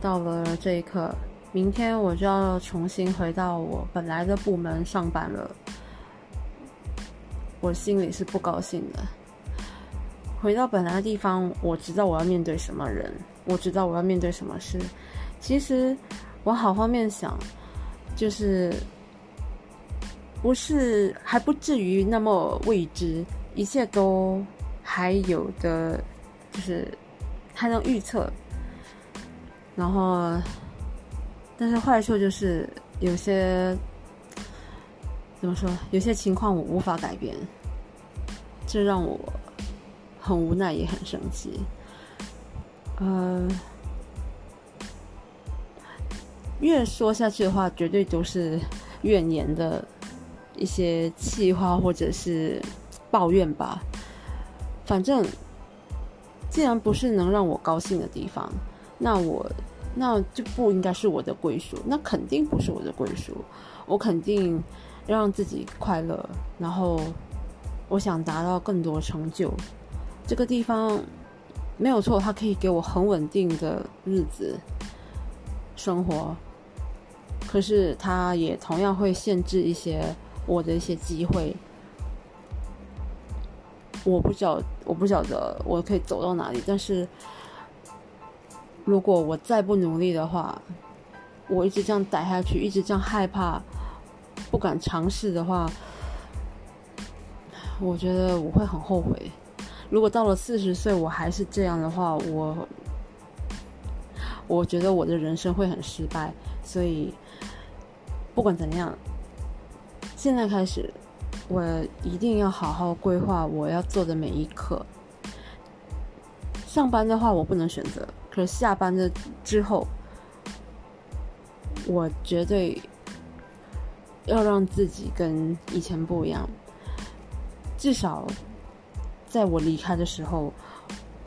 到了这一刻，明天我就要重新回到我本来的部门上班了。我心里是不高兴的。回到本来的地方，我知道我要面对什么人，我知道我要面对什么事。其实往好方面想，就是不是还不至于那么未知，一切都还有的，就是还能预测。然后，但是坏处就是有些怎么说？有些情况我无法改变，这让我。很无奈，也很生气。呃，越说下去的话，绝对都是怨言的一些气话，或者是抱怨吧。反正，既然不是能让我高兴的地方，那我那就不应该是我的归属，那肯定不是我的归属。我肯定让自己快乐，然后我想达到更多成就。这个地方没有错，它可以给我很稳定的日子生活，可是它也同样会限制一些我的一些机会。我不晓我不晓得我可以走到哪里，但是如果我再不努力的话，我一直这样待下去，一直这样害怕，不敢尝试的话，我觉得我会很后悔。如果到了四十岁我还是这样的话，我我觉得我的人生会很失败。所以不管怎样，现在开始，我一定要好好规划我要做的每一刻。上班的话我不能选择，下班的之后，我绝对要让自己跟以前不一样，至少。在我离开的时候，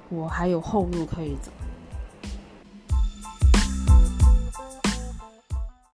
我还有后路可以走。